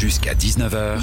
Jusqu'à 19h,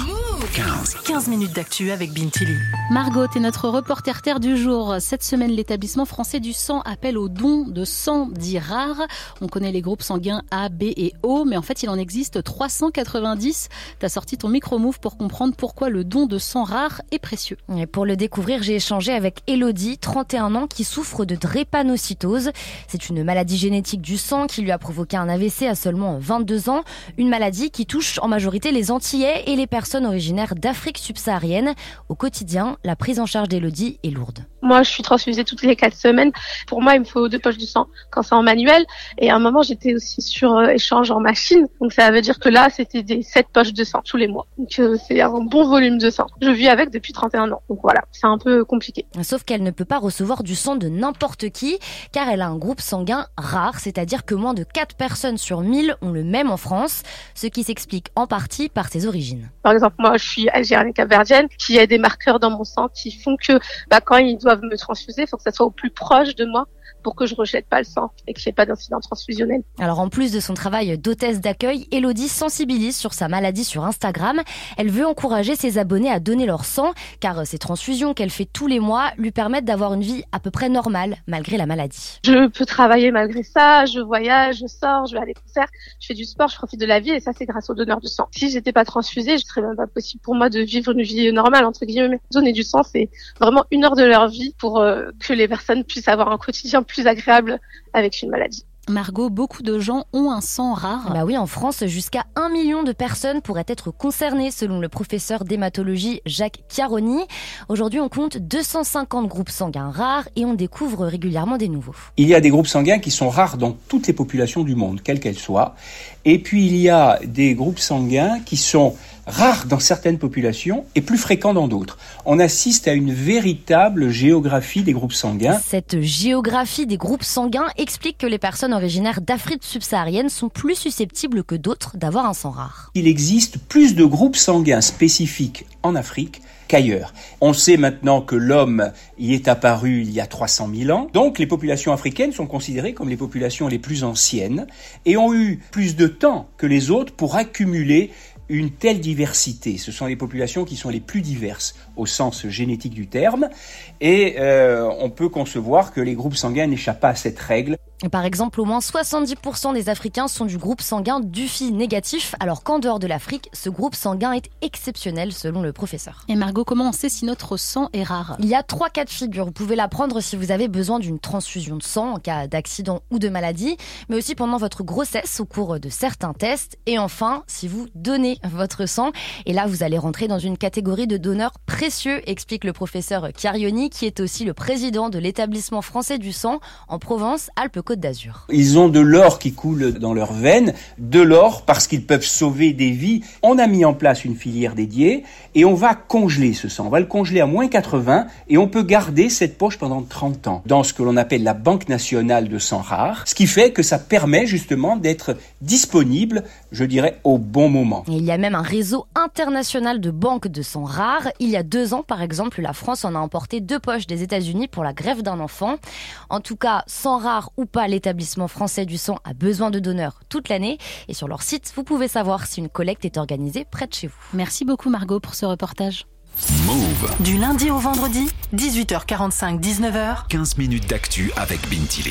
15. 15 minutes d'actu avec Bintili. Margot est notre reporter terre du jour. Cette semaine, l'établissement français du sang appelle au don de sang dit rare. On connaît les groupes sanguins A, B et O, mais en fait, il en existe 390. T'as sorti ton micro-move pour comprendre pourquoi le don de sang rare est précieux. Et pour le découvrir, j'ai échangé avec Elodie, 31 ans, qui souffre de drépanocytose. C'est une maladie génétique du sang qui lui a provoqué un AVC à seulement 22 ans. Une maladie qui touche en majorité les Antillais et les personnes originaires d'Afrique subsaharienne. Au quotidien, la prise en charge d'Elodie est lourde. Moi, je suis transfusée toutes les quatre semaines. Pour moi, il me faut deux poches de sang quand c'est en manuel. Et à un moment, j'étais aussi sur euh, échange en machine. Donc ça veut dire que là, c'était des sept poches de sang tous les mois. Donc euh, c'est un bon volume de sang. Je vis avec depuis 31 ans. Donc voilà, c'est un peu compliqué. Sauf qu'elle ne peut pas recevoir du sang de n'importe qui, car elle a un groupe sanguin rare, c'est-à-dire que moins de 4 personnes sur 1000 ont le même en France, ce qui s'explique en partie par ses origines. Par exemple, moi, je suis algérienne capverdienne, qui a des marqueurs dans mon sang qui font que bah, quand ils doivent me transfuser, il faut que ça soit au plus proche de moi pour que je rejette pas le sang et que j'ai pas d'incident transfusionnel. Alors en plus de son travail d'hôtesse d'accueil, Elodie sensibilise sur sa maladie sur Instagram. Elle veut encourager ses abonnés à donner leur sang car ces transfusions qu'elle fait tous les mois lui permettent d'avoir une vie à peu près normale malgré la maladie. Je peux travailler malgré ça, je voyage, je sors, je vais à des concerts, je fais du sport, je profite de la vie et ça c'est grâce aux donneurs de sang. Si j'étais pas transfusée, ce serait même pas possible pour moi de vivre une vie normale entre guillemets. Donner du sang, c'est vraiment une heure de leur vie pour euh, que les personnes puissent avoir un quotidien plus agréable avec une maladie. Margot, beaucoup de gens ont un sang rare. Bah oui, en France, jusqu'à un million de personnes pourraient être concernées, selon le professeur d'hématologie Jacques Chiaroni. Aujourd'hui, on compte 250 groupes sanguins rares et on découvre régulièrement des nouveaux. Il y a des groupes sanguins qui sont rares dans toutes les populations du monde, quelles qu'elles soient. Et puis, il y a des groupes sanguins qui sont rares dans certaines populations et plus fréquents dans d'autres. On assiste à une véritable géographie des groupes sanguins. Cette géographie des groupes sanguins explique que les personnes originaires d'Afrique subsaharienne sont plus susceptibles que d'autres d'avoir un sang rare. Il existe plus de groupes sanguins spécifiques en Afrique qu'ailleurs. On sait maintenant que l'homme y est apparu il y a 300 000 ans. Donc les populations africaines sont considérées comme les populations les plus anciennes et ont eu plus de temps que les autres pour accumuler une telle diversité. Ce sont les populations qui sont les plus diverses au sens génétique du terme, et euh, on peut concevoir que les groupes sanguins n'échappent pas à cette règle. Par exemple, au moins 70% des Africains sont du groupe sanguin DUFI négatif, alors qu'en dehors de l'Afrique, ce groupe sanguin est exceptionnel selon le professeur. Et Margot, comment on sait si notre sang est rare? Il y a trois cas de figure. Vous pouvez la prendre si vous avez besoin d'une transfusion de sang en cas d'accident ou de maladie, mais aussi pendant votre grossesse au cours de certains tests, et enfin si vous donnez votre sang. Et là, vous allez rentrer dans une catégorie de donneurs précieux, explique le professeur Chiarioni, qui est aussi le président de l'établissement français du sang en Provence-Alpes Côte d'Azur. Ils ont de l'or qui coule dans leurs veines, de l'or parce qu'ils peuvent sauver des vies. On a mis en place une filière dédiée et on va congeler ce sang. On va le congeler à moins 80 et on peut garder cette poche pendant 30 ans dans ce que l'on appelle la Banque nationale de sang rare, ce qui fait que ça permet justement d'être disponible, je dirais, au bon moment. Et il y a même un réseau international de banques de sang rare. Il y a deux ans, par exemple, la France en a emporté deux poches des États-Unis pour la greffe d'un enfant. En tout cas, sang rare ou pas, l'établissement français du sang a besoin de donneurs toute l'année. Et sur leur site, vous pouvez savoir si une collecte est organisée près de chez vous. Merci beaucoup Margot pour ce reportage. Move. Du lundi au vendredi, 18h45, 19h. 15 minutes d'actu avec Bintili.